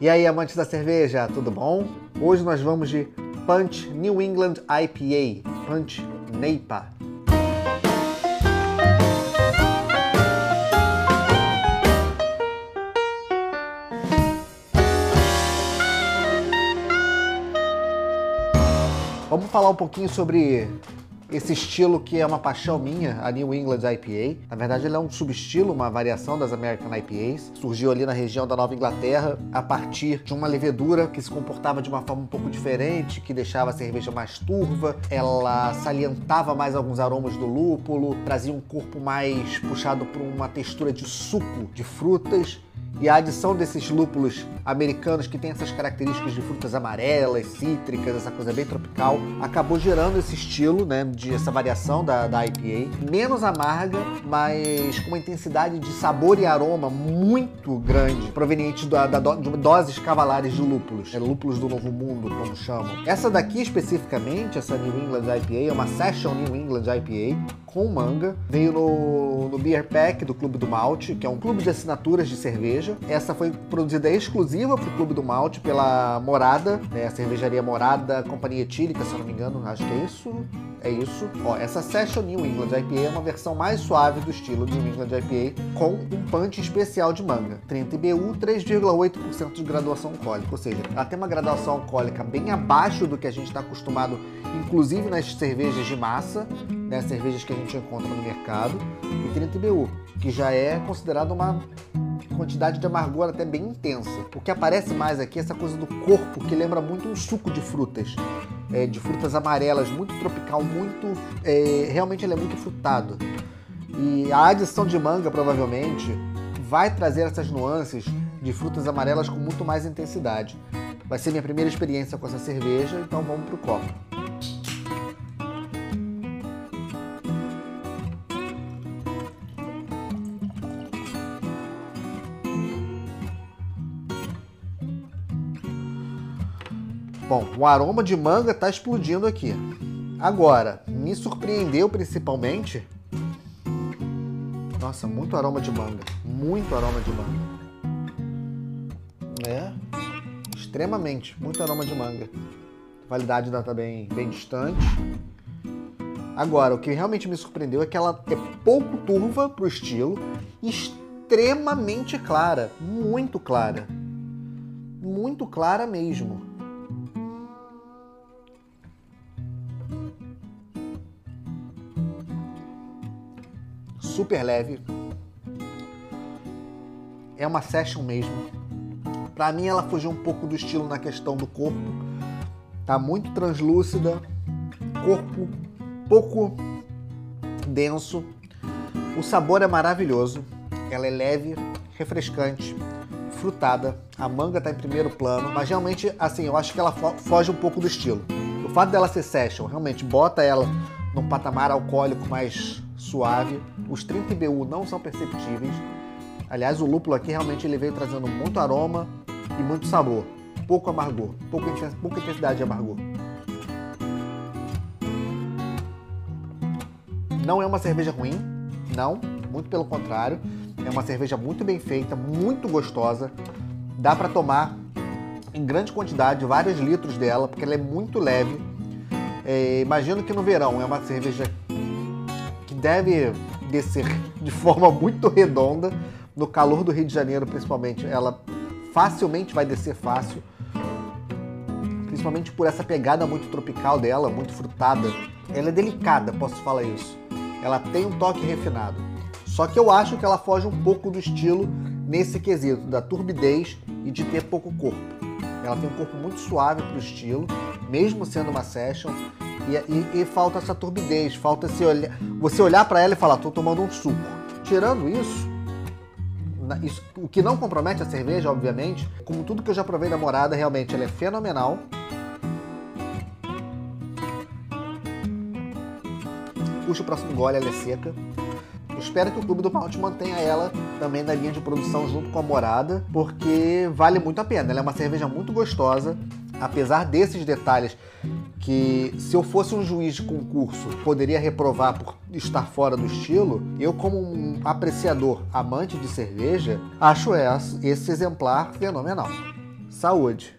E aí, amantes da cerveja, tudo bom? Hoje nós vamos de Punch New England IPA, Punch NEIPA. Vamos falar um pouquinho sobre esse estilo que é uma paixão minha, a New England IPA. Na verdade, ele é um subestilo, uma variação das American IPAs. Surgiu ali na região da Nova Inglaterra a partir de uma levedura que se comportava de uma forma um pouco diferente, que deixava a cerveja mais turva. Ela salientava mais alguns aromas do lúpulo, trazia um corpo mais puxado por uma textura de suco de frutas e a adição desses lúpulos americanos que têm essas características de frutas amarelas, cítricas, essa coisa bem tropical, acabou gerando esse estilo, né, de essa variação da, da IPA, menos amarga, mas com uma intensidade de sabor e aroma muito grande, proveniente da, da de doses cavalares de lúpulos, é, lúpulos do Novo Mundo, como chamam. Essa daqui especificamente, essa New England IPA, é uma Session New England IPA com manga, veio no, no Beer Pack do Clube do Malte, que é um clube de assinaturas de cerveja cerveja. Essa foi produzida exclusiva para o Clube do Malte pela Morada, né, a cervejaria Morada, Companhia Etílica, se eu não me engano, acho que é isso. É isso. Ó, essa Session New England IPA é uma versão mais suave do estilo New England IPA, com um punch especial de manga. 30 IBU, 3,8% de graduação alcoólica, ou seja, ela tem uma graduação alcoólica bem abaixo do que a gente está acostumado, inclusive nas cervejas de massa, né, cervejas que a gente encontra no mercado, e 30 IBU, que já é considerado uma quantidade de amargor até bem intensa. O que aparece mais aqui é essa coisa do corpo que lembra muito um suco de frutas. É, de frutas amarelas, muito tropical, muito. É, realmente ele é muito frutado. E a adição de manga provavelmente vai trazer essas nuances de frutas amarelas com muito mais intensidade. Vai ser minha primeira experiência com essa cerveja, então vamos pro copo. Bom, o aroma de manga está explodindo aqui. Agora, me surpreendeu principalmente. Nossa, muito aroma de manga. Muito aroma de manga. É. Extremamente. Muito aroma de manga. A validade está bem, bem distante. Agora, o que realmente me surpreendeu é que ela é pouco turva para o estilo, extremamente clara, muito clara, muito clara mesmo. Super leve. É uma session mesmo. Para mim ela fugiu um pouco do estilo na questão do corpo. Tá muito translúcida, corpo pouco denso. O sabor é maravilhoso. Ela é leve, refrescante, frutada. A manga tá em primeiro plano, mas realmente assim, eu acho que ela foge um pouco do estilo. O fato dela ser session realmente bota ela num patamar alcoólico mais suave. Os 30 IBU não são perceptíveis. Aliás, o lúpulo aqui realmente ele veio trazendo muito aroma e muito sabor. Pouco amargor, pouca, intensidade de amargor. Não é uma cerveja ruim, não, muito pelo contrário. É uma cerveja muito bem feita, muito gostosa. Dá para tomar em grande quantidade, vários litros dela, porque ela é muito leve. É, imagino que no verão é uma cerveja deve descer de forma muito redonda. No calor do Rio de Janeiro, principalmente, ela facilmente vai descer fácil. Principalmente por essa pegada muito tropical dela, muito frutada. Ela é delicada, posso falar isso. Ela tem um toque refinado. Só que eu acho que ela foge um pouco do estilo nesse quesito, da turbidez e de ter pouco corpo. Ela tem um corpo muito suave para o estilo, mesmo sendo uma session. E, e, e falta essa turbidez, falta esse olhar, você olhar para ela e falar, tô tomando um suco. Tirando isso, isso, o que não compromete a cerveja, obviamente, como tudo que eu já provei da morada, realmente ela é fenomenal. Puxa o próximo gole, ela é seca. Espero que o Clube do Malte mantenha ela também na linha de produção junto com a morada, porque vale muito a pena. Ela é uma cerveja muito gostosa, apesar desses detalhes que se eu fosse um juiz de concurso poderia reprovar por estar fora do estilo, eu como um apreciador amante de cerveja, acho esse exemplar fenomenal. Saúde!